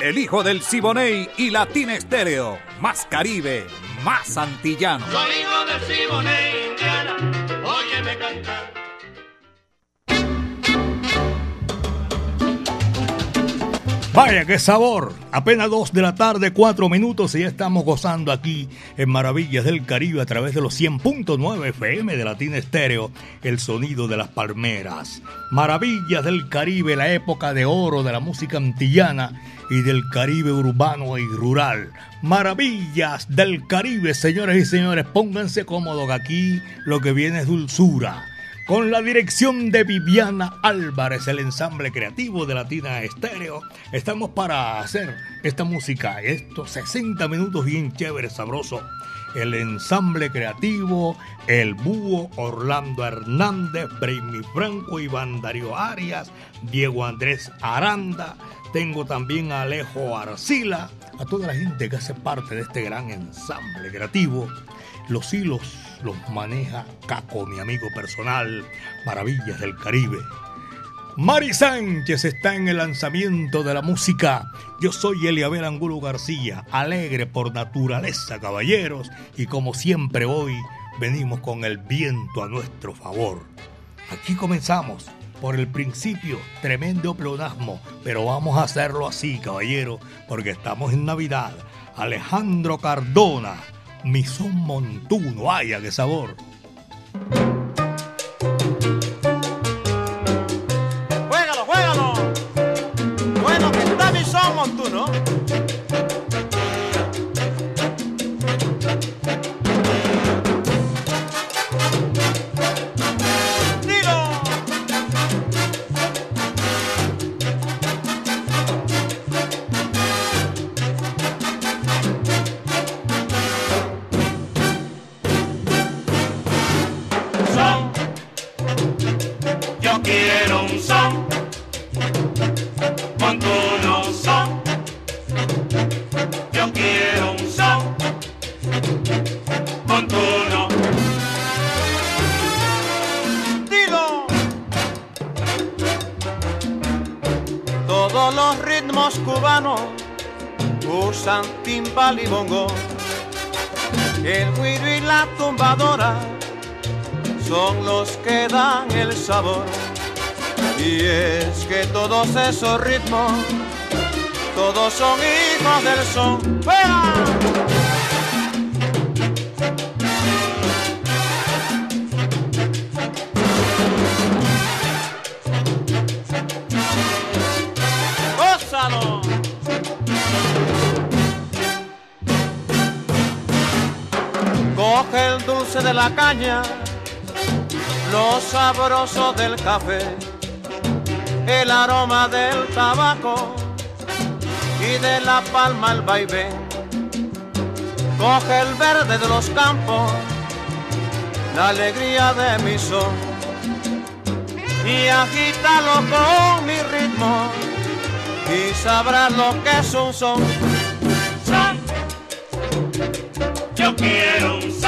El hijo del Siboney y Latina Estéreo. Más Caribe, más antillano. Soy hijo del Siboney, Indiana. Vaya, qué sabor. Apenas dos de la tarde, cuatro minutos y ya estamos gozando aquí en Maravillas del Caribe a través de los 100.9 FM de Latina Estéreo, el sonido de las palmeras. Maravillas del Caribe, la época de oro de la música antillana y del Caribe urbano y rural. Maravillas del Caribe, señores y señores, pónganse cómodos aquí lo que viene es dulzura con la dirección de Viviana Álvarez, el ensamble creativo de Latina Estéreo. Estamos para hacer esta música, estos 60 minutos bien chévere, sabroso. El ensamble creativo, el búho Orlando Hernández, Brainy Franco, Iván Darío Arias, Diego Andrés Aranda. Tengo también a Alejo Arcila, a toda la gente que hace parte de este gran ensamble creativo. Los hilos los maneja Caco, mi amigo personal, Maravillas del Caribe. Mari Sánchez está en el lanzamiento de la música. Yo soy Eliabel Angulo García, alegre por naturaleza, caballeros, y como siempre hoy venimos con el viento a nuestro favor. Aquí comenzamos por el principio, tremendo pleonasmo, pero vamos a hacerlo así, caballero, porque estamos en Navidad. Alejandro Cardona mi son montuno, vaya qué sabor. Esos ritmos, todos son hijos del son. el dulce de la caña, lo sabroso del café, el aroma del tabaco y de la palma el vaivén. Coge el verde de los campos, la alegría de mi son y agítalo con mi ritmo y sabrás lo que es un son. Son. Yo quiero un son.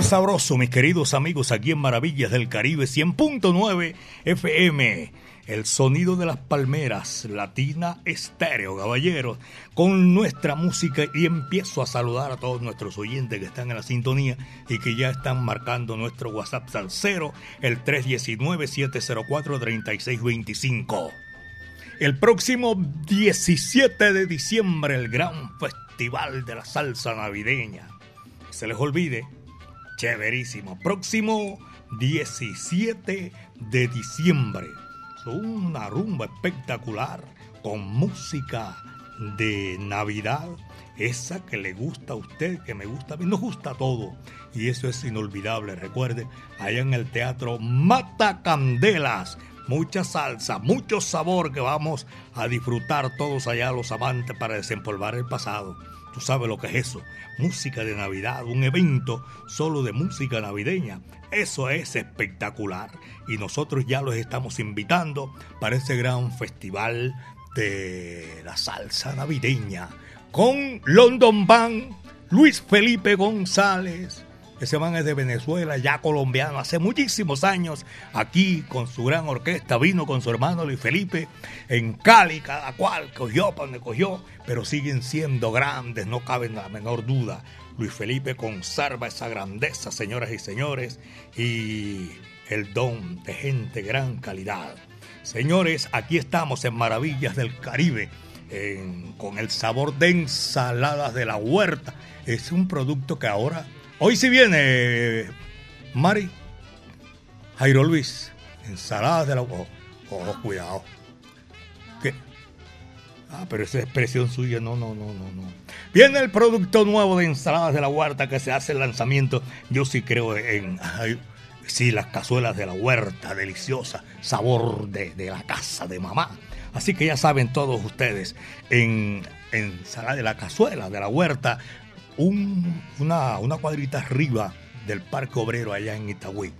Sabroso, mis queridos amigos, aquí en Maravillas del Caribe 100.9 FM. El sonido de las palmeras, Latina Estéreo, caballeros, con nuestra música. Y empiezo a saludar a todos nuestros oyentes que están en la sintonía y que ya están marcando nuestro WhatsApp Salcero, el 319-704-3625. El próximo 17 de diciembre, el gran festival de la salsa navideña. Se les olvide, chéverísimo. Próximo 17 de diciembre. Una rumba espectacular con música de Navidad. Esa que le gusta a usted, que me gusta a mí, nos gusta todo. Y eso es inolvidable. Recuerde, allá en el teatro Mata Candelas. Mucha salsa, mucho sabor que vamos a disfrutar todos allá los amantes para desempolvar el pasado. Tú sabes lo que es eso. Música de Navidad, un evento solo de música navideña. Eso es espectacular. Y nosotros ya los estamos invitando para ese gran festival de la salsa navideña. Con London Band, Luis Felipe González. Ese man es de Venezuela, ya colombiano, hace muchísimos años aquí con su gran orquesta. Vino con su hermano Luis Felipe en Cali, cada cual cogió para donde cogió, pero siguen siendo grandes, no cabe la menor duda. Luis Felipe conserva esa grandeza, señoras y señores, y el don de gente gran calidad. Señores, aquí estamos en Maravillas del Caribe, en- con el sabor de ensaladas de la huerta. Es un producto que ahora, hoy sí viene, Mari, Jairo Luis, ensaladas de la huerta. Oh, cuidado. ¿Qué? Ah, pero esa expresión suya, no, no, no, no, no. Viene el producto nuevo de ensaladas de la huerta que se hace el lanzamiento. Yo sí creo en, ay, sí, las cazuelas de la huerta, deliciosa, sabor de, de la casa de mamá. Así que ya saben todos ustedes, en ensalada de la cazuela de la huerta, un- una, una cuadrita arriba del Parque Obrero allá en Itagüí.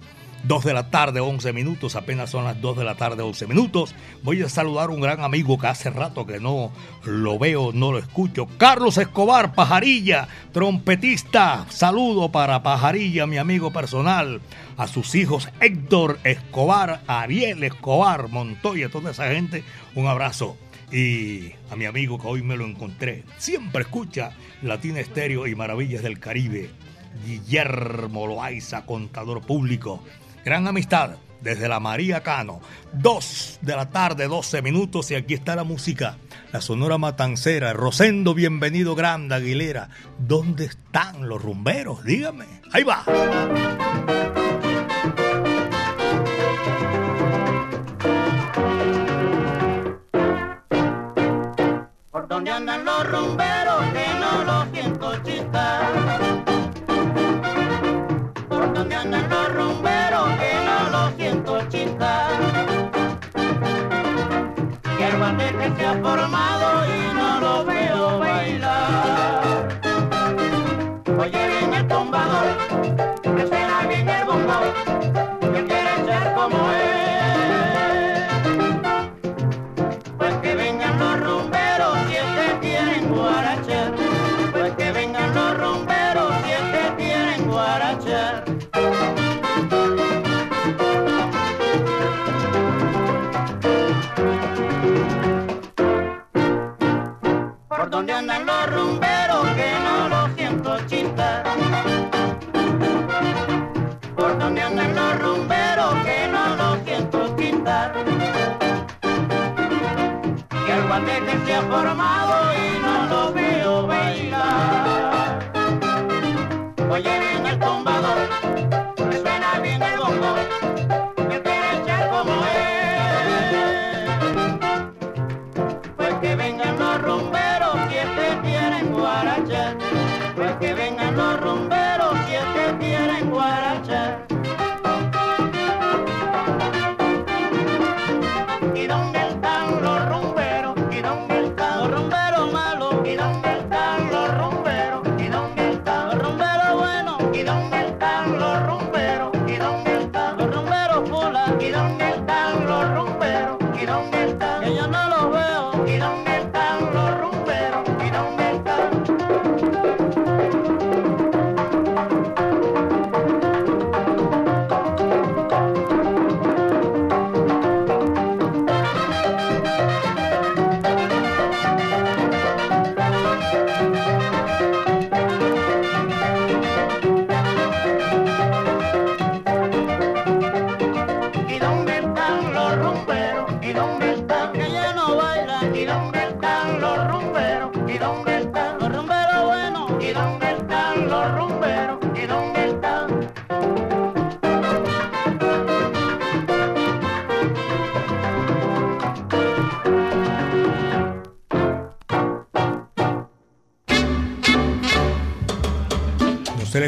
2 de la tarde, 11 minutos, apenas son las 2 de la tarde, 11 minutos. Voy a saludar a un gran amigo que hace rato que no lo veo, no lo escucho. Carlos Escobar, Pajarilla, trompetista. Saludo para Pajarilla, mi amigo personal. A sus hijos Héctor Escobar, Ariel Escobar, Montoya, toda esa gente, un abrazo. Y a mi amigo que hoy me lo encontré, siempre escucha Latina Estéreo y Maravillas del Caribe. Guillermo Loaiza, contador público. Gran amistad desde la María Cano. Dos de la tarde, 12 minutos y aquí está la música. La Sonora Matancera. Rosendo, bienvenido, Grande Aguilera. ¿Dónde están los rumberos? Dígame. Ahí va. Donde andan los rumberos que no los siento chistar. Por donde andan los rumberos que no los siento chistar. Que se ha formado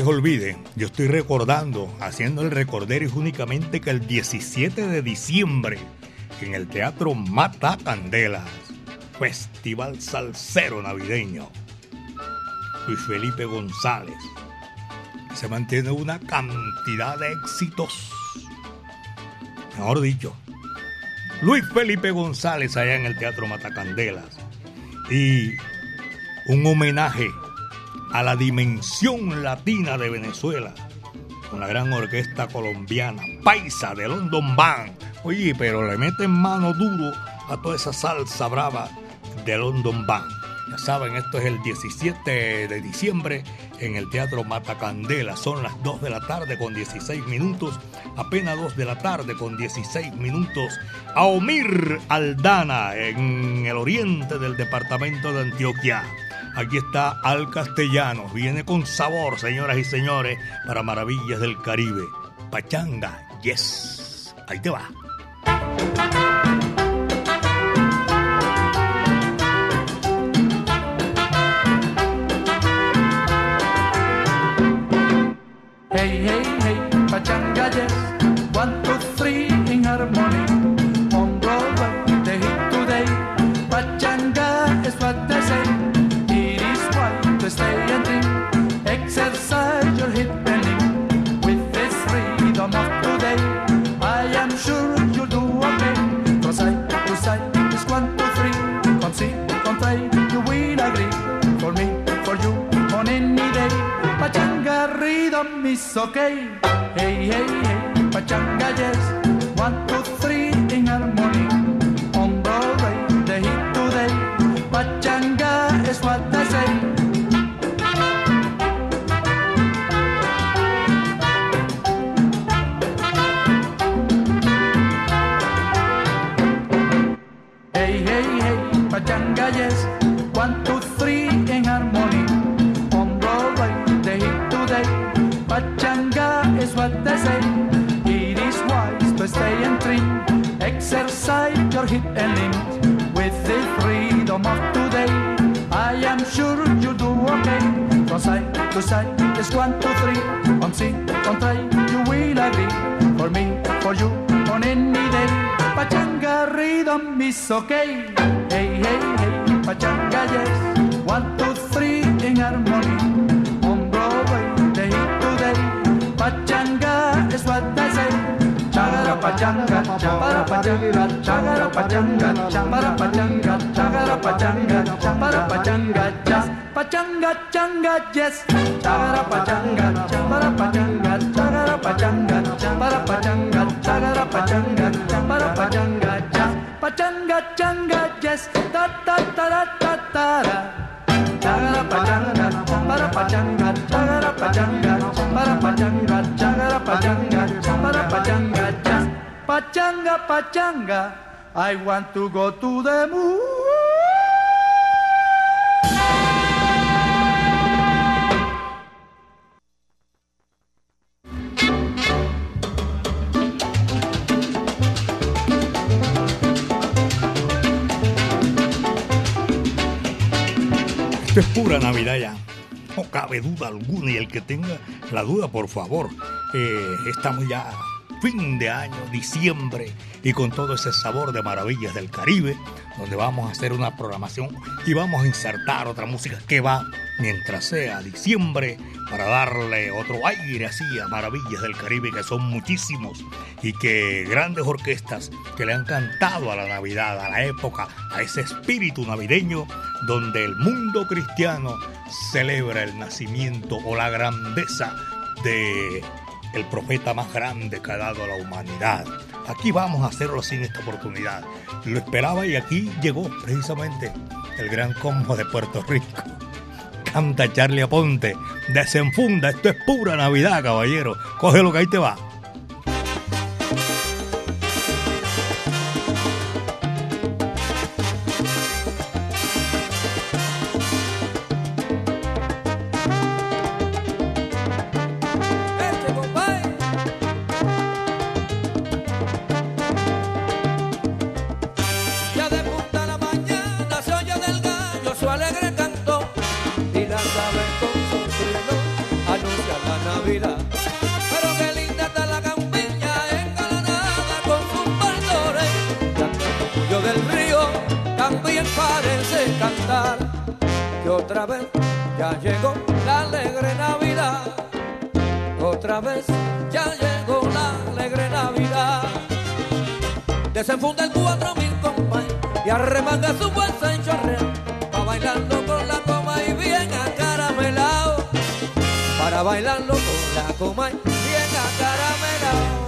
olvide, yo estoy recordando, haciendo el recordero únicamente que el 17 de diciembre, en el Teatro Mata Candelas, Festival Salsero Navideño, Luis Felipe González, se mantiene una cantidad de éxitos, mejor dicho, Luis Felipe González allá en el Teatro Matacandelas y un homenaje a la dimensión latina de Venezuela, con la gran orquesta colombiana, Paisa de London Band. Oye, pero le meten mano duro a toda esa salsa brava de London Band. Ya saben, esto es el 17 de diciembre en el Teatro Matacandela. Son las 2 de la tarde con 16 minutos. Apenas 2 de la tarde con 16 minutos. Aomir Aldana en el oriente del departamento de Antioquia. Aquí está Al Castellano. Viene con sabor, señoras y señores, para Maravillas del Caribe. Pachanga, yes. Ahí te va. Hey, hey, okay. Hey, hey, I want to go to the moon. Esto es pura Navidad ya. No cabe duda alguna y el que tenga la duda, por favor, eh, estamos ya fin de año, diciembre, y con todo ese sabor de maravillas del Caribe, donde vamos a hacer una programación y vamos a insertar otra música que va mientras sea diciembre para darle otro aire así a maravillas del Caribe que son muchísimos y que grandes orquestas que le han cantado a la Navidad, a la época, a ese espíritu navideño donde el mundo cristiano celebra el nacimiento o la grandeza de el profeta más grande que ha dado a la humanidad. Aquí vamos a hacerlo sin esta oportunidad. Lo esperaba y aquí llegó precisamente el gran combo de Puerto Rico. Canta Charlie Aponte, desenfunda, esto es pura Navidad, caballero. Coge lo que ahí te va. Desenfunda el cuatro mil compay y arremanga su bolsa en chorrea para bailarlo con la coma y bien acaramelado para bailarlo con la coma y bien acaramelado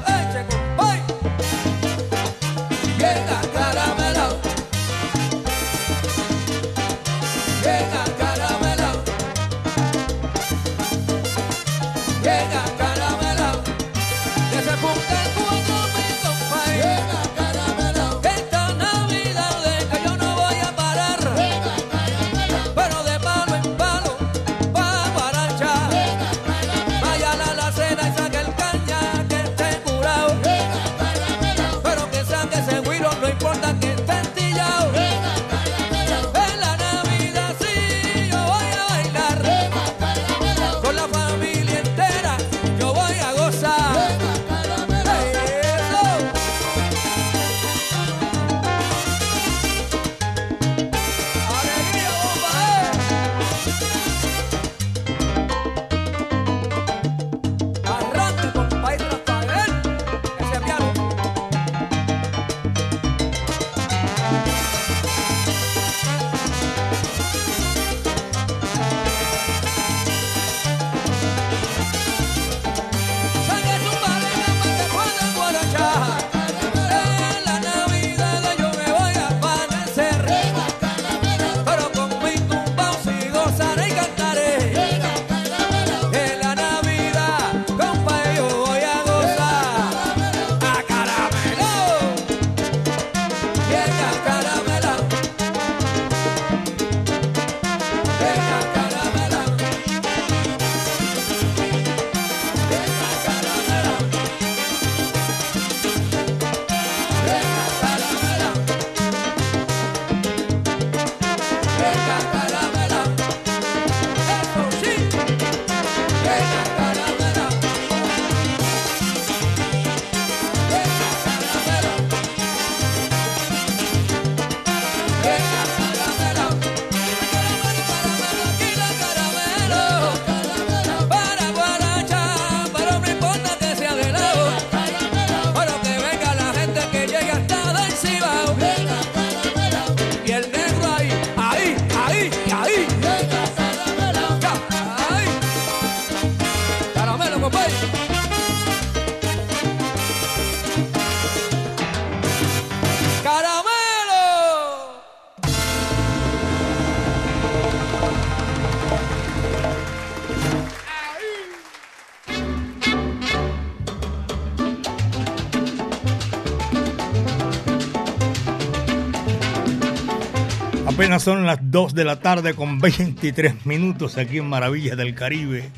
Son las 2 de la tarde con 23 minutos aquí en Maravillas del Caribe.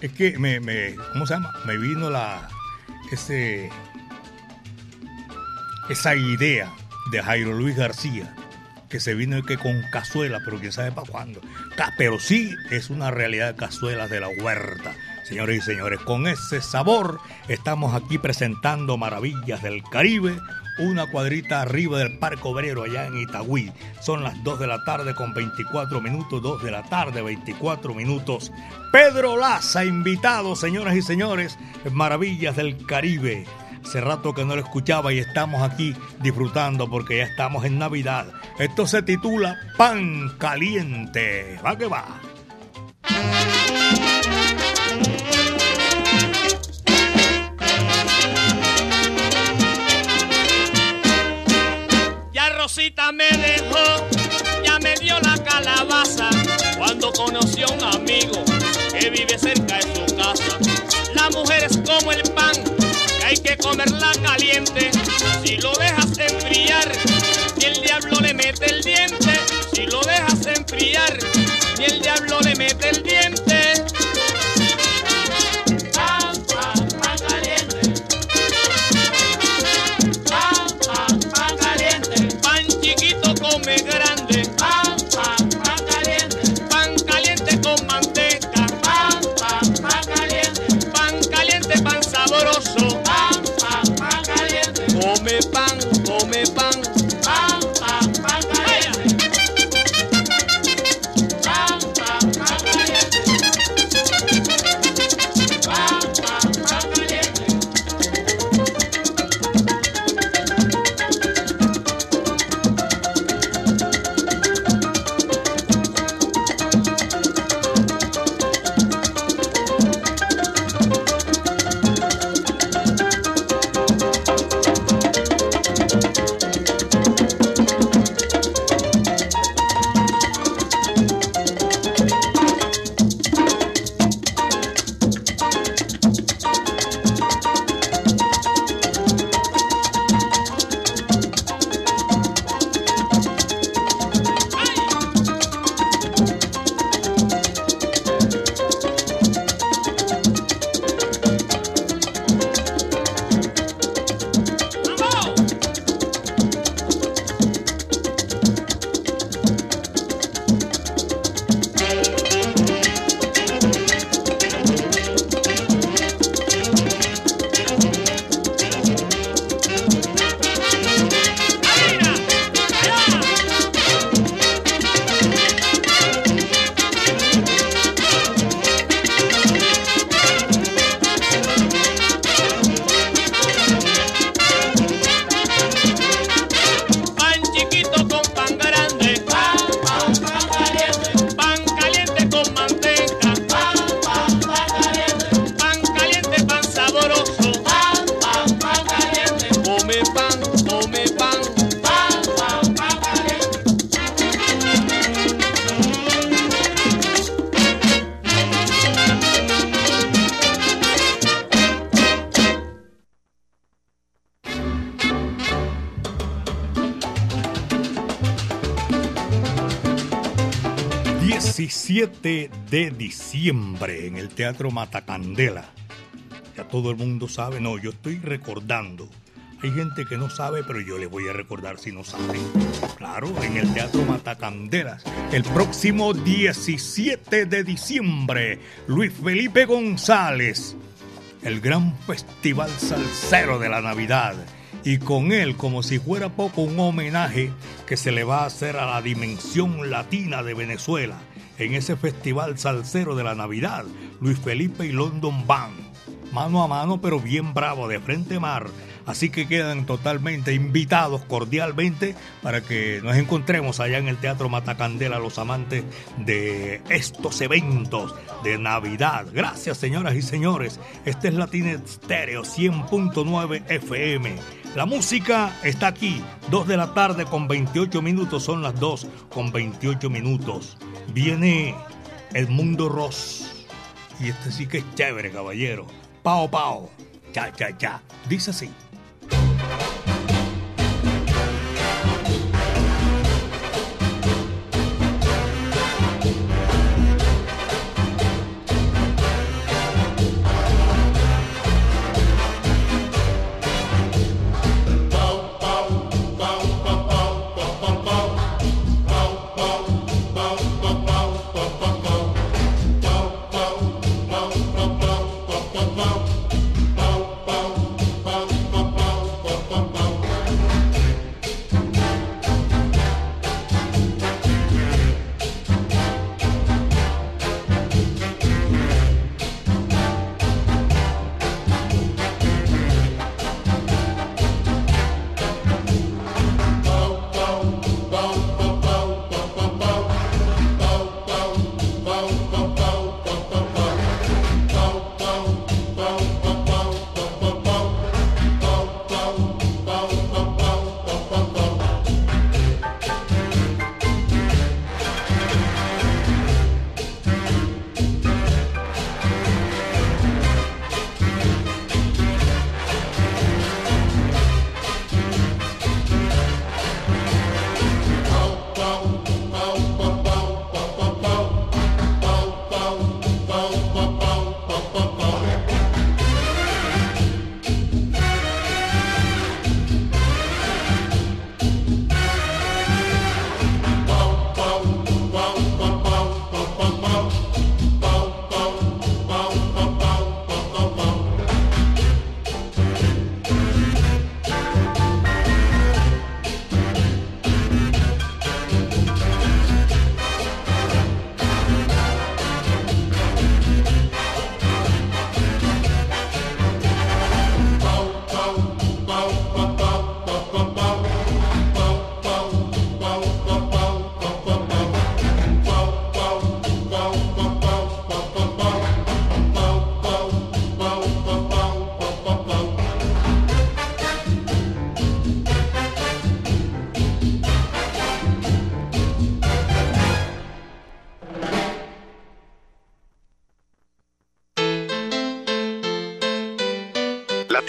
Es que me, ¿cómo se llama? Me vino la ese esa idea de Jairo Luis García que se vino que con cazuela, pero quién sabe para cuándo. Pero sí es una realidad cazuelas de la huerta. Señores y señores, con ese sabor estamos aquí presentando Maravillas del Caribe, una cuadrita arriba del Parque Obrero allá en Itagüí. Son las 2 de la tarde con 24 minutos, 2 de la tarde 24 minutos. Pedro Laza, invitado, señoras y señores, Maravillas del Caribe. Hace rato que no lo escuchaba y estamos aquí disfrutando porque ya estamos en Navidad. Esto se titula Pan Caliente. Va que va. Rosita me dejó, ya me dio la calabaza cuando conoció a un amigo que vive cerca de su casa. La mujer es como el pan hay que comerla caliente. Si lo dejas enfriar, ni el diablo le mete el diente. Si lo dejas enfriar, ni el diablo le mete el diente. 17 de diciembre en el Teatro Matacandela. Ya todo el mundo sabe, no, yo estoy recordando. Hay gente que no sabe, pero yo les voy a recordar si no saben. Claro, en el Teatro Matacandelas, el próximo 17 de diciembre, Luis Felipe González, el gran festival salsero de la Navidad. Y con él, como si fuera poco, un homenaje que se le va a hacer a la dimensión latina de Venezuela en ese festival salsero de la Navidad, Luis Felipe y London Band. Mano a mano, pero bien bravo, de frente mar. Así que quedan totalmente invitados cordialmente para que nos encontremos allá en el Teatro Matacandela, los amantes de estos eventos de Navidad. Gracias, señoras y señores. Este es Latina Stereo 100.9 FM. La música está aquí, 2 de la tarde con 28 minutos, son las 2 con 28 minutos. Viene el mundo Ross. Y este sí que es chévere, caballero. Pao, pao. Cha, cha, cha. Dice así.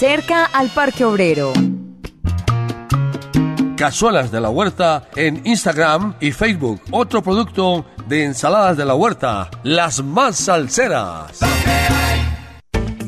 cerca al Parque Obrero. Cazuelas de la Huerta en Instagram y Facebook. Otro producto de ensaladas de la huerta, las más salseras.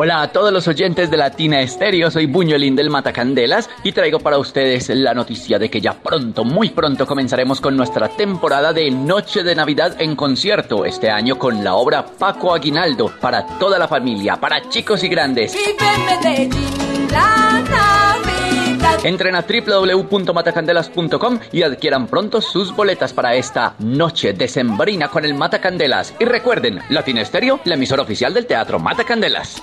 Hola a todos los oyentes de Latina Estéreo, soy Buñuelín del Matacandelas y traigo para ustedes la noticia de que ya pronto, muy pronto comenzaremos con nuestra temporada de Noche de Navidad en concierto, este año con la obra Paco Aguinaldo, para toda la familia, para chicos y grandes. Entren a www.matacandelas.com y adquieran pronto sus boletas para esta noche decembrina con el Matacandelas. Y recuerden, Latina Estéreo, la emisora oficial del Teatro Matacandelas.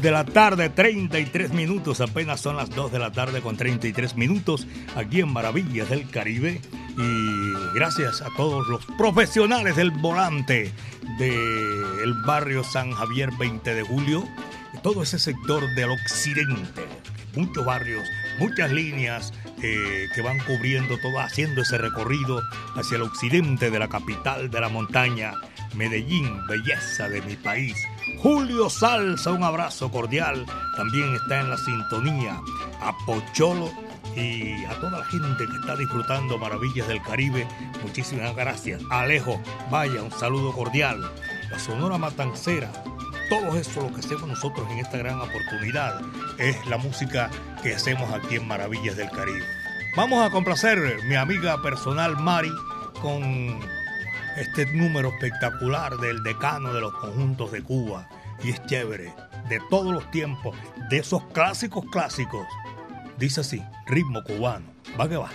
De la tarde, 33 minutos. Apenas son las 2 de la tarde con 33 minutos aquí en Maravillas del Caribe. Y gracias a todos los profesionales del volante del barrio San Javier 20 de Julio. Todo ese sector del occidente. Muchos barrios, muchas líneas eh, que van cubriendo todo, haciendo ese recorrido hacia el occidente de la capital de la montaña. Medellín, belleza de mi país. Julio Salsa, un abrazo cordial. También está en la sintonía. A Pocholo y a toda la gente que está disfrutando Maravillas del Caribe. Muchísimas gracias. Alejo, vaya, un saludo cordial. La Sonora Matancera. Todo eso lo que hacemos nosotros en esta gran oportunidad es la música que hacemos aquí en Maravillas del Caribe. Vamos a complacer mi amiga personal Mari con este número espectacular del decano de los conjuntos de Cuba. Y es chévere, de todos los tiempos, de esos clásicos clásicos. Dice así, ritmo cubano. Va que va.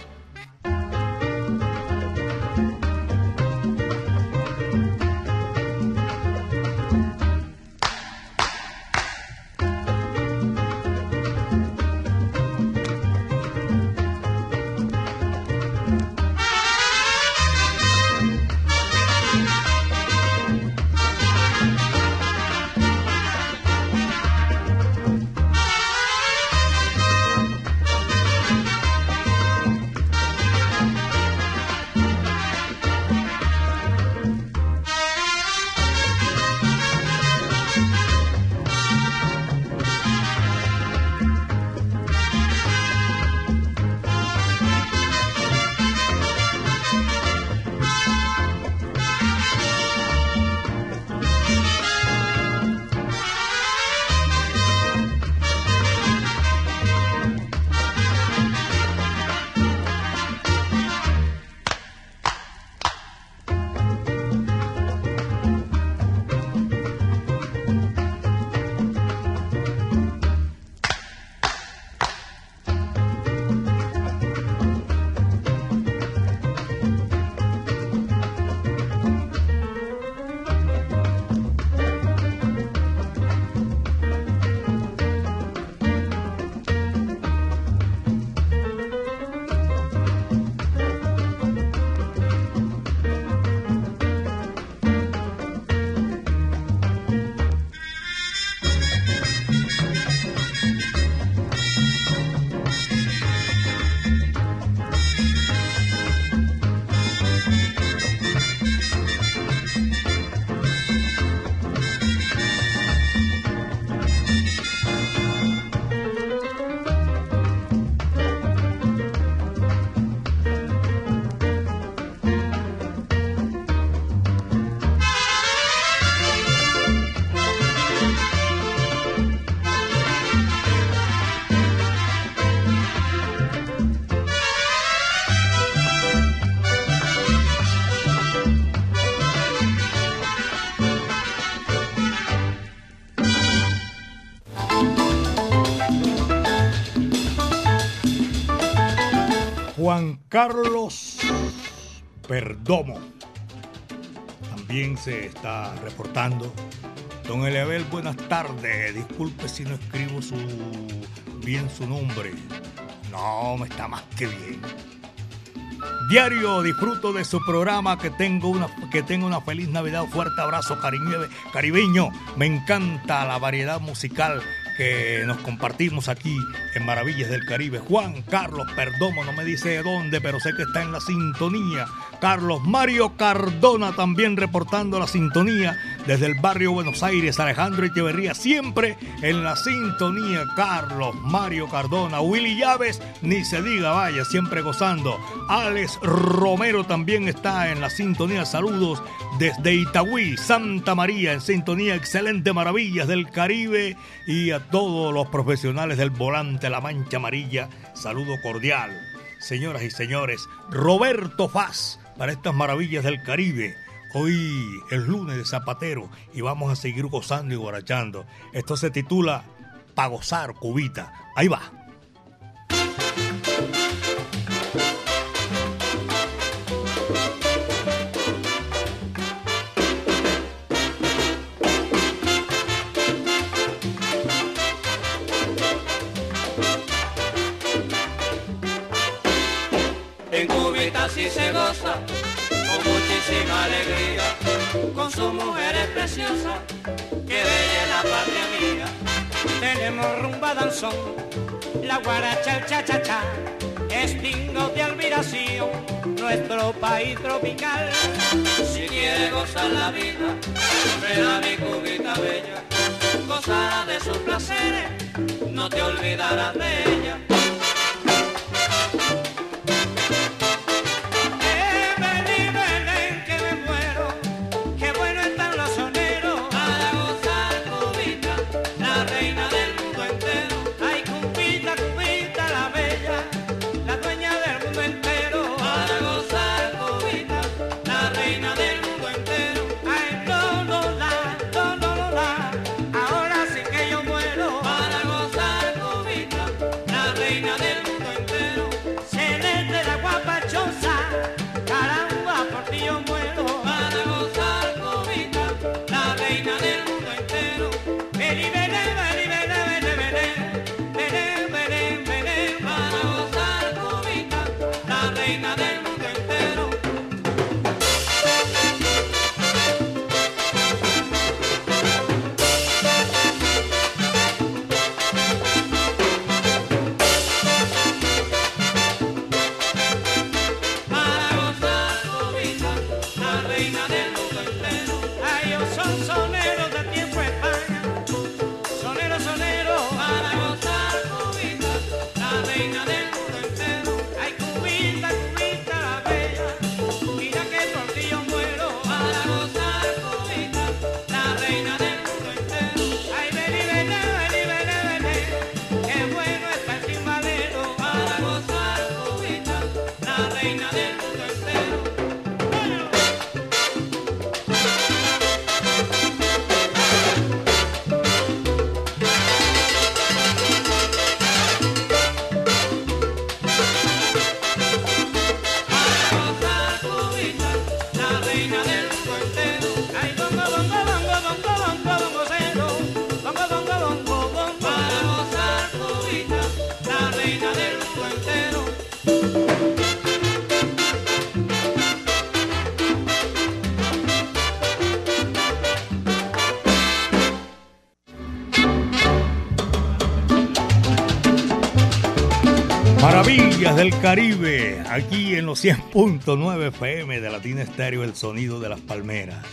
Juan Carlos Perdomo también se está reportando. Don Eliabel, buenas tardes. Disculpe si no escribo su bien su nombre. No, me está más que bien. Diario disfruto de su programa, que tengo una, que una feliz Navidad, fuerte abrazo caribeño. Me encanta la variedad musical que nos compartimos aquí en Maravillas del Caribe. Juan Carlos Perdomo, no me dice de dónde, pero sé que está en la sintonía. Carlos Mario Cardona también reportando la sintonía desde el barrio Buenos Aires. Alejandro Echeverría siempre en la sintonía. Carlos Mario Cardona, Willy Llaves, ni se diga, vaya, siempre gozando. Alex Romero también está en la sintonía. Saludos desde Itagüí, Santa María, en sintonía. Excelente Maravillas del Caribe y a todos los profesionales del volante La Mancha Amarilla, saludo cordial. Señoras y señores, Roberto Faz para estas maravillas del Caribe. Hoy es lunes de Zapatero y vamos a seguir gozando y borrachando. Esto se titula Pa' gozar, cubita. Ahí va. Con su mujer es preciosa, que bella la patria mía. Tenemos rumba danzón, la guaracha, el cha-cha-cha, estingo de admiración, nuestro país tropical. Si quiere gozar la vida, ven a mi cubita bella, gozará de sus placeres, no te olvidarás de ella. Caribe, aquí en los 100.9 FM de Latina Estéreo, el sonido de las palmeras.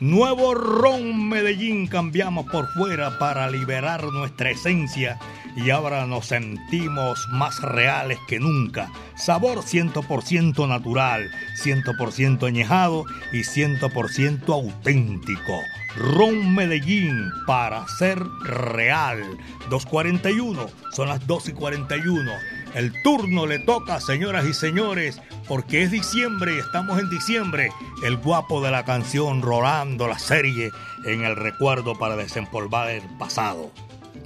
Nuevo Ron Medellín cambiamos por fuera para liberar nuestra esencia y ahora nos sentimos más reales que nunca. Sabor 100% natural, 100% añejado y 100% auténtico. Ron Medellín para ser real. 241, son las 2 y 41 el turno le toca, señoras y señores, porque es diciembre y estamos en diciembre. El guapo de la canción rolando la serie en el recuerdo para desempolvar el pasado.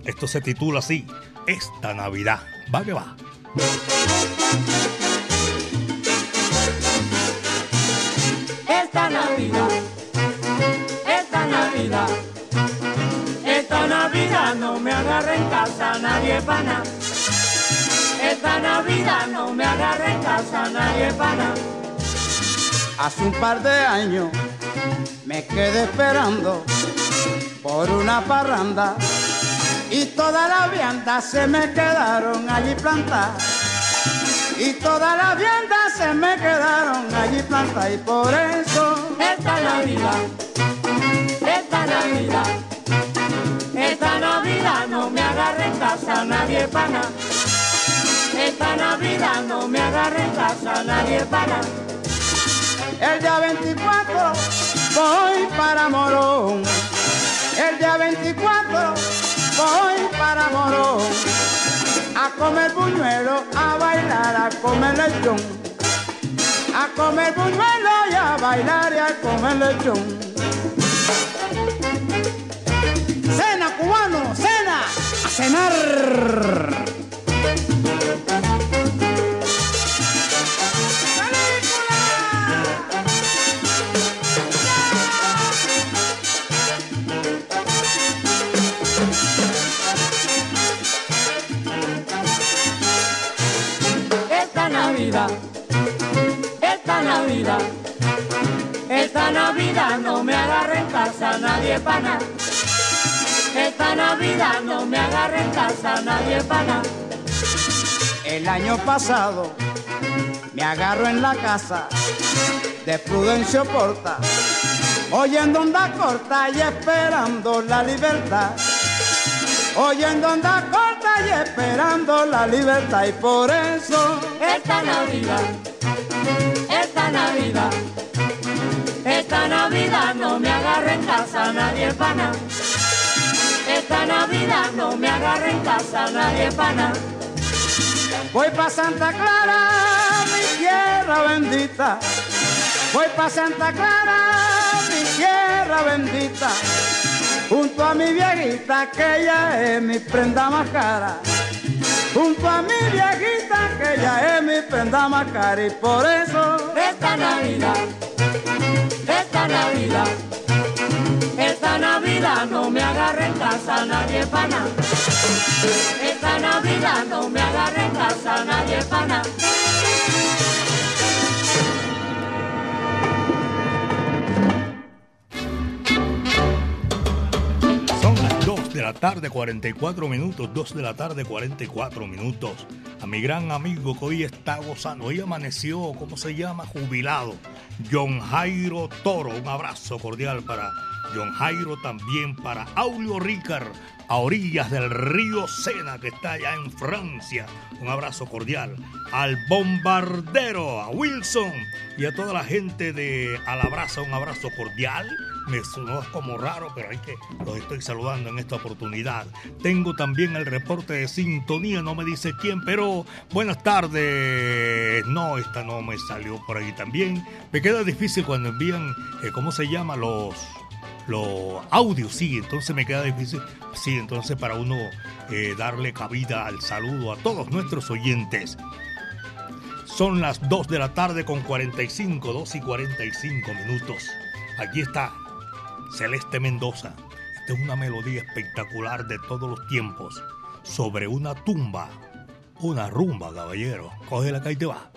Esto se titula así, Esta Navidad. Va que va. Esta Navidad, esta Navidad, esta Navidad no me agarra en casa nadie pana. Esta Navidad no me agarra en casa nadie pana. Hace un par de años me quedé esperando por una parranda y todas las viandas se me quedaron allí plantadas. Y todas las viandas se me quedaron allí plantadas y por eso esta Navidad, esta Navidad, esta Navidad no me agarra en casa nadie pana. Esta Navidad no me agarra en casa nadie pana. El día 24 voy para Morón. El día 24 voy para Morón. A comer buñuelo, a bailar, a comer lechón. A comer buñuelo y a bailar y a comer lechón. Cena cubano, cena, a cenar. Esta Navidad, esta Navidad, esta Navidad no me agarra en casa nadie pana. El año pasado me agarro en la casa de Prudencio Porta, oyendo onda corta y esperando la libertad. Oyendo onda corta y esperando la libertad y por eso Esta Navidad, esta Navidad, esta Navidad no me agarra en casa nadie pana. Esta Navidad no me agarra en casa nadie pana. Voy pa' Santa Clara, mi tierra bendita. Voy pa' Santa Clara, mi tierra bendita. Junto a mi viejita que ella es mi prenda más cara. Junto a mi viejita que ella es mi prenda más cara y por eso Esta Navidad, esta Navidad, esta Navidad no me agarra en casa nadie pana. Esta Navidad no me agarra en casa nadie pana. Son las 2 de la tarde, 44 minutos. 2 de la tarde, 44 minutos. A mi gran amigo que hoy está gozando. Hoy amaneció, ¿cómo se llama? Jubilado. John Jairo Toro. Un abrazo cordial para John Jairo, también para Aulio Ricard, a orillas del río Sena, que está allá en Francia. Un abrazo cordial. Al bombardero, a Wilson y a toda la gente de Alabraza, un abrazo cordial. Me sonó como raro, pero hay que los estoy saludando en esta oportunidad. Tengo también el reporte de sintonía, no me dice quién, pero buenas tardes. No, esta no me salió por ahí también. Me queda difícil cuando envían, eh, ¿cómo se llama? Los los audios, sí, entonces me queda difícil, sí, entonces para uno eh, darle cabida al saludo a todos nuestros oyentes. Son las 2 de la tarde con 45, 2 y 45 minutos. Aquí está Celeste Mendoza. Esta es una melodía espectacular de todos los tiempos. Sobre una tumba. Una rumba, caballero. Cógela acá y te va.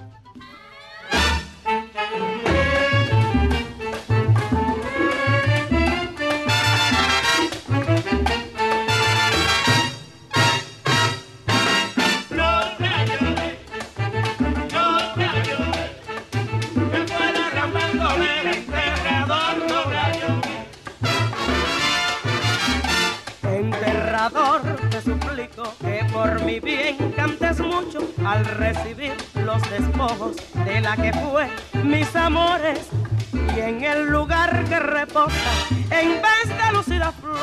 Mi bien cantes mucho al recibir los despojos de la que fue mis amores. Y en el lugar que reposa, en vez de lucidas flores,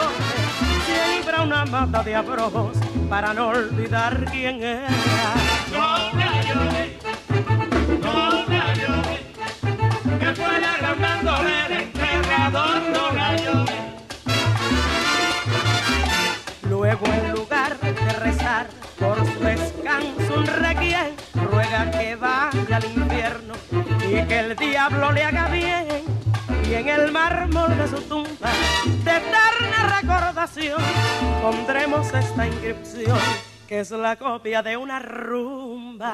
siembra una mata de abrojos para no olvidar quién era. Requiem ruega que vaya al infierno y que el diablo le haga bien. Y en el mármol de su tumba, de eterna recordación, pondremos esta inscripción, que es la copia de una rumba.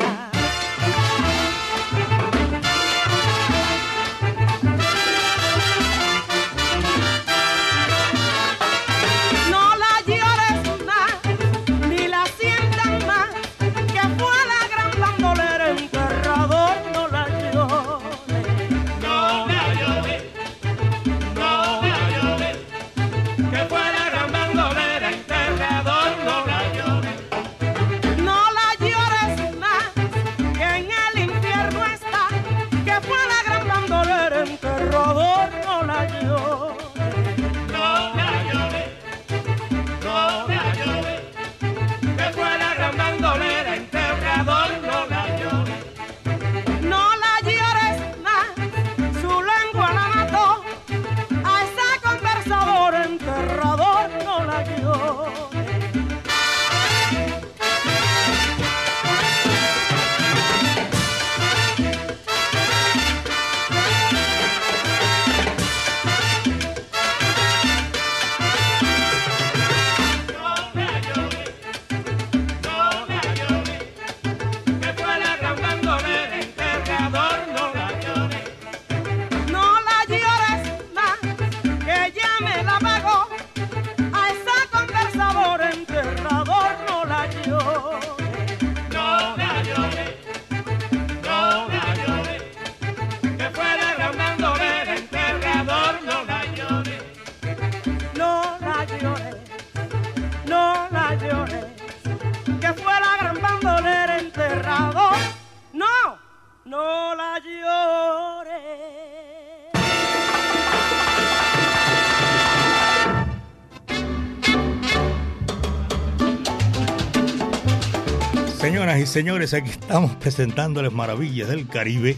Y señores, aquí estamos presentándoles Maravillas del Caribe.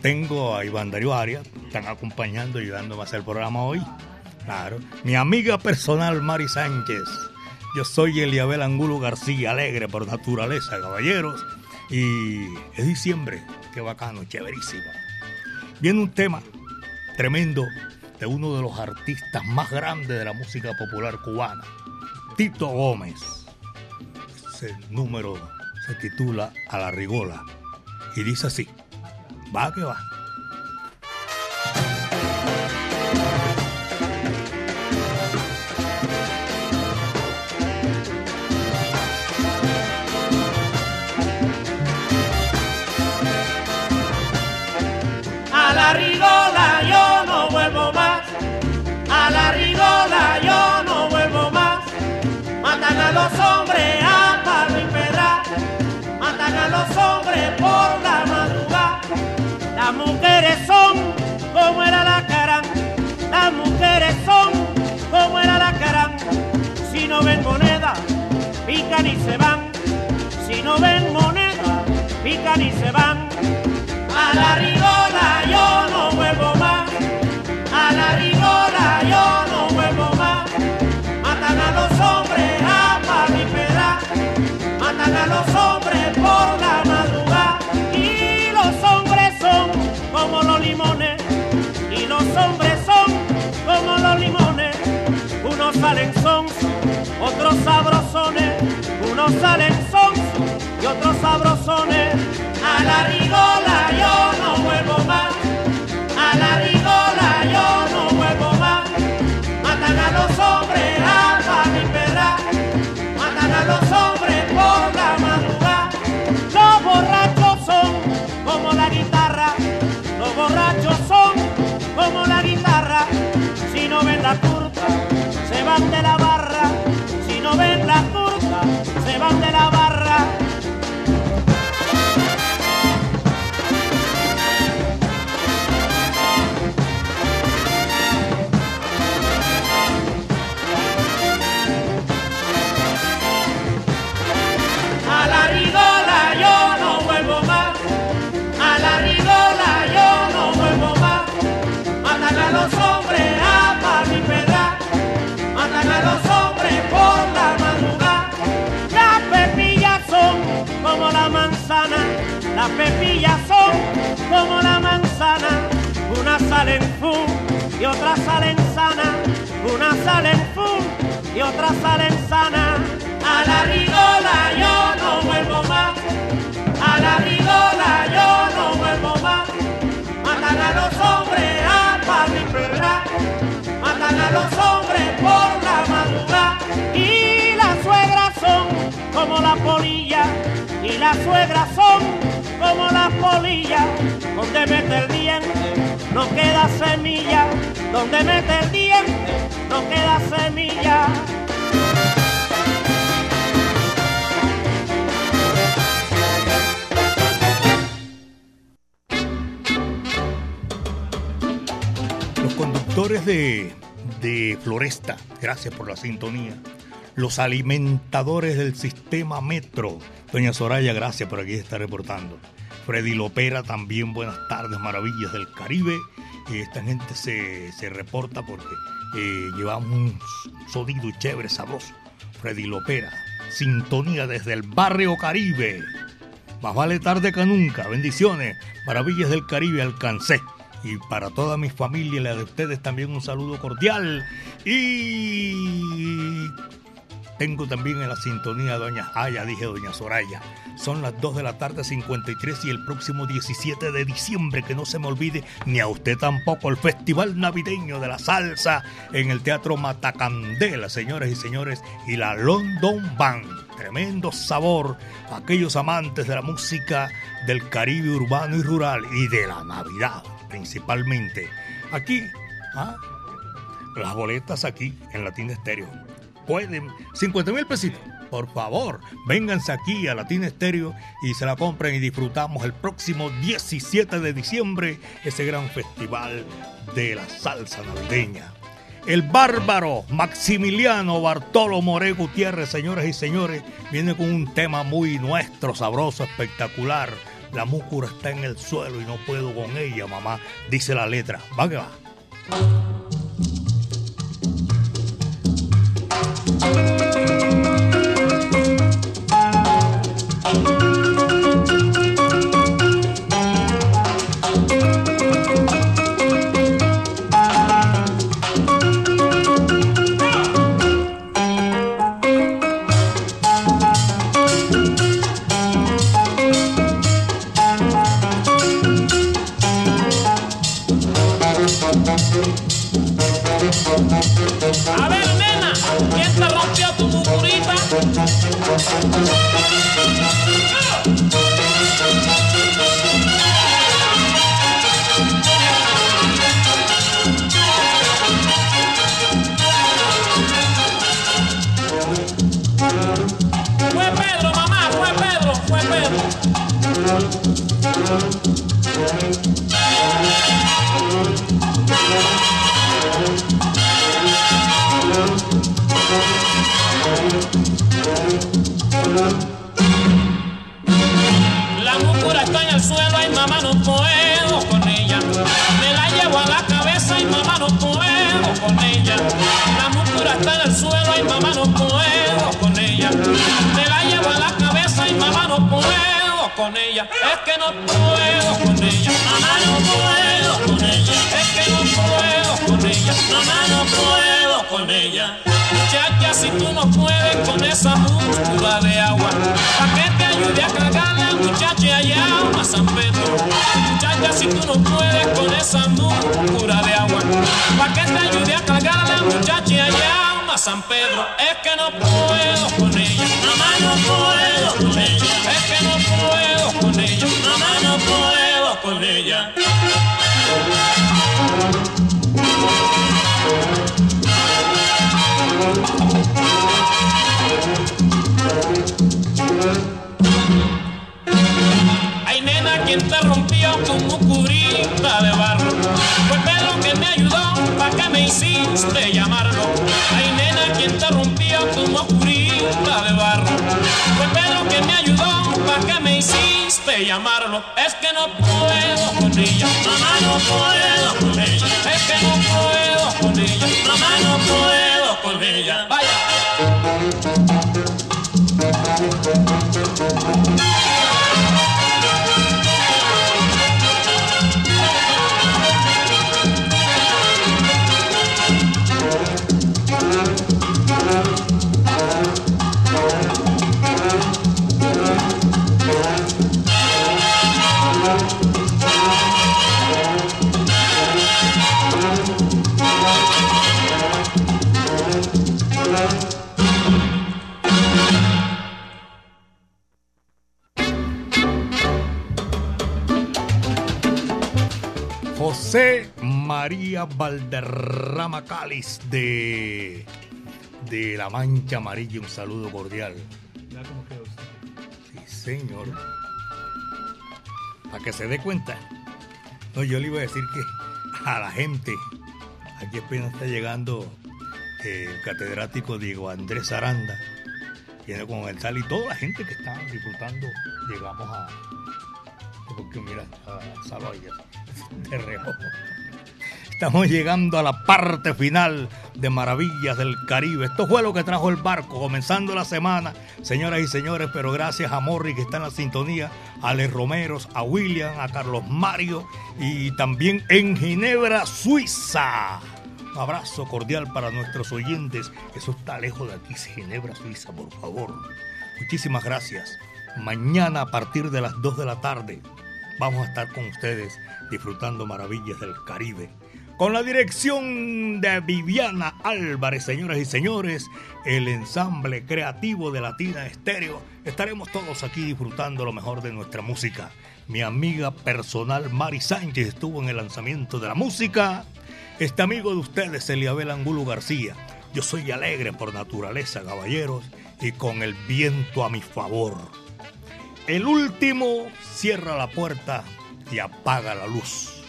Tengo a Iván Darío Arias, están acompañando y ayudándome a hacer el programa hoy. Claro. Mi amiga personal Mari Sánchez. Yo soy Eliabel Angulo García, alegre por naturaleza, caballeros. Y es diciembre, qué bacano, chéverísimo. Viene un tema tremendo de uno de los artistas más grandes de la música popular cubana, Tito Gómez. Ese número se titula A la Rigola y dice así, va que va. A la rigola yo por la madrugada. Las mujeres son como era la carán. Las mujeres son como era la carán. Si no ven moneda, pican y se van. Si no ven moneda, pican y se van. A la rigola yo no vuelvo más. A la rigola yo no vuelvo más. Matan a los hombres a pedra. Matan a los hombres por la madrugada. Unos salen son y otros sabrosones. A la rigola yo no vuelvo más. A la rigola yo no vuelvo más. Matan a los hombres a palo y pedra. Matan a los hombres por la madrugada. Los borrachos son como la guitarra. Los borrachos son como la guitarra. Si no ven la turca, se van de la barra. De la Las pepillas son como la manzana, una sale en fun y otra sale en sana, una sale en fun y otra sale en sana. A la rigola yo no vuelvo más, a la rigola yo no vuelvo más. Matan a los hombres a par y matan a los hombres por la madrugada y las suegras son como la polilla y las suegras son como las polillas, donde mete el diente no queda semilla, donde mete el diente no queda semilla. Los conductores de, de Floresta, gracias por la sintonía. Los alimentadores del sistema Metro. Doña Soraya, gracias por aquí estar reportando. Freddy Lopera, también buenas tardes, maravillas del Caribe. Eh, esta gente se, se reporta porque eh, llevamos un sonido chévere, sabroso. Freddy Lopera, sintonía desde el barrio Caribe. Más vale tarde que nunca. Bendiciones, maravillas del Caribe, alcancé. Y para toda mi familia la de ustedes también un saludo cordial. Y tengo también en la sintonía doña, ah, ya dije doña Soraya. Son las 2 de la tarde 53 y el próximo 17 de diciembre, que no se me olvide, ni a usted tampoco, el Festival Navideño de la Salsa en el Teatro Matacandela, señores y señores, y la London Band. Tremendo sabor aquellos amantes de la música del Caribe urbano y rural y de la Navidad, principalmente. Aquí, ¿ah? las boletas aquí en Latina Estéreo pueden, 50 mil pesitos. Por favor, vénganse aquí a Latina Estéreo y se la compren y disfrutamos el próximo 17 de diciembre ese gran festival de la salsa navideña. El bárbaro Maximiliano Bartolo More Gutiérrez, señores y señores, viene con un tema muy nuestro, sabroso, espectacular. La múcura está en el suelo y no puedo con ella, mamá, dice la letra. Va que va. A que no puedo con ella. Mamá no puedo con ella. Es que no puedo con ella. Mamá no puedo con ella. Muchacha, si tú no puedes con esa muscula de agua, ¿para qué te ayude a cagarla, muchacha, allá a San Pedro? Muchacha, si tú no puedes con esa muscula de agua, ¿para qué te ayude a cagarla, muchacha, allá San Pedro? Es que no puedo con ella, mamá no puedo con ella, es que no puedo con ella, mamá no puedo con ella. Ay, nena, ¿quién te rompió tu llamarlo? Es que no puedo con ella, mamá no puedo con ella. Es que no puedo con ella, mamá no puedo con ella. María Valderrama Cáliz de, de La Mancha Amarilla, un saludo cordial. Sí, señor. Para que se dé cuenta. No, yo le iba a decir que a la gente, aquí apenas está llegando eh, el catedrático Diego Andrés Aranda, viene con el tal y toda la gente que está disfrutando, llegamos a. Porque mira, a Saloya, de reojo. Estamos llegando a la parte final de Maravillas del Caribe. Esto fue lo que trajo el barco, comenzando la semana, señoras y señores, pero gracias a Morri que está en la sintonía, a Les Romeros, a William, a Carlos Mario y también en Ginebra, Suiza. Un abrazo cordial para nuestros oyentes. Eso está lejos de aquí, Ginebra, Suiza, por favor. Muchísimas gracias. Mañana a partir de las 2 de la tarde vamos a estar con ustedes disfrutando maravillas del Caribe con la dirección de Viviana Álvarez, señoras y señores, el ensamble creativo de Latina Estéreo. Estaremos todos aquí disfrutando lo mejor de nuestra música. Mi amiga personal Mari Sánchez estuvo en el lanzamiento de la música. Este amigo de ustedes, Eliabel Angulo García. Yo soy alegre por naturaleza, caballeros, y con el viento a mi favor. El último cierra la puerta y apaga la luz.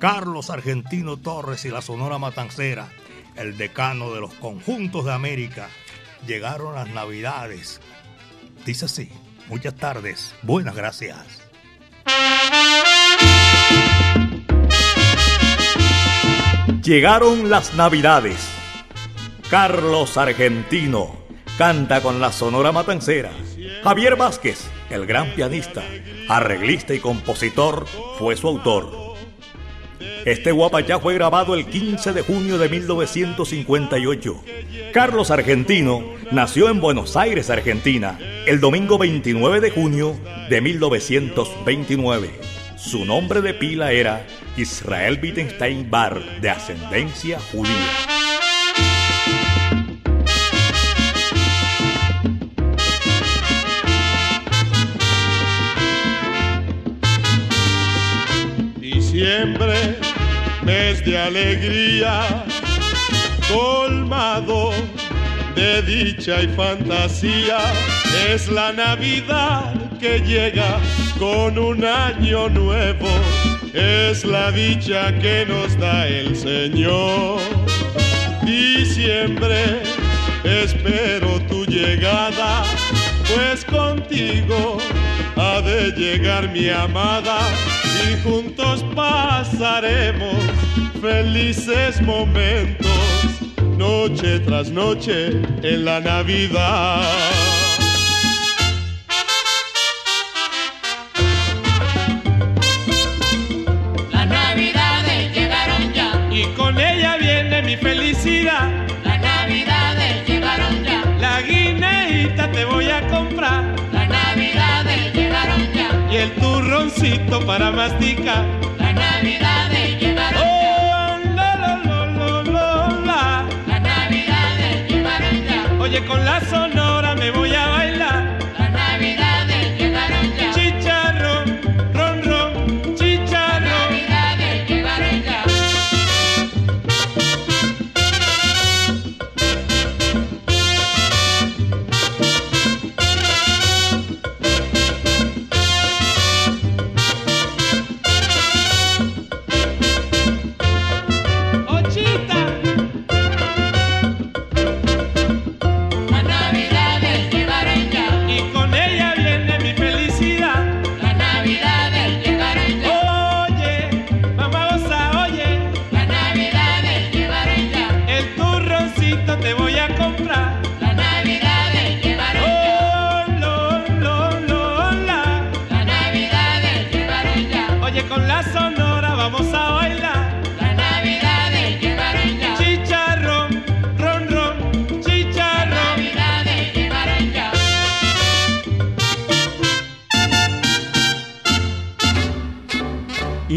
Carlos Argentino Torres y la Sonora Matancera, el decano de los conjuntos de América, llegaron las Navidades. Dice así, muchas tardes, buenas gracias. Llegaron las Navidades. Carlos Argentino canta con la Sonora Matancera. Javier Vázquez, el gran pianista, arreglista y compositor, fue su autor. Este guapayá fue grabado el 15 de junio de 1958. Carlos Argentino nació en Buenos Aires, Argentina, el domingo 29 de junio de 1929. Su nombre de pila era Israel Wittgenstein Bar, de ascendencia judía. Diciembre de alegría, colmado de dicha y fantasía, es la Navidad que llega con un año nuevo, es la dicha que nos da el Señor. Diciembre, espero tu llegada, pues contigo ha de llegar mi amada y juntos pasaremos felices momentos, noche tras noche en la Navidad. Las navidades llegaron ya y con ella viene mi felicidad. Las navidades llegaron ya La guineita te voy a comprar ya y el turroncito para masticar. Las navidades llegaron Oh, la, la, la, la, la, la. Las navidades llegaron ya Oye, con la sonora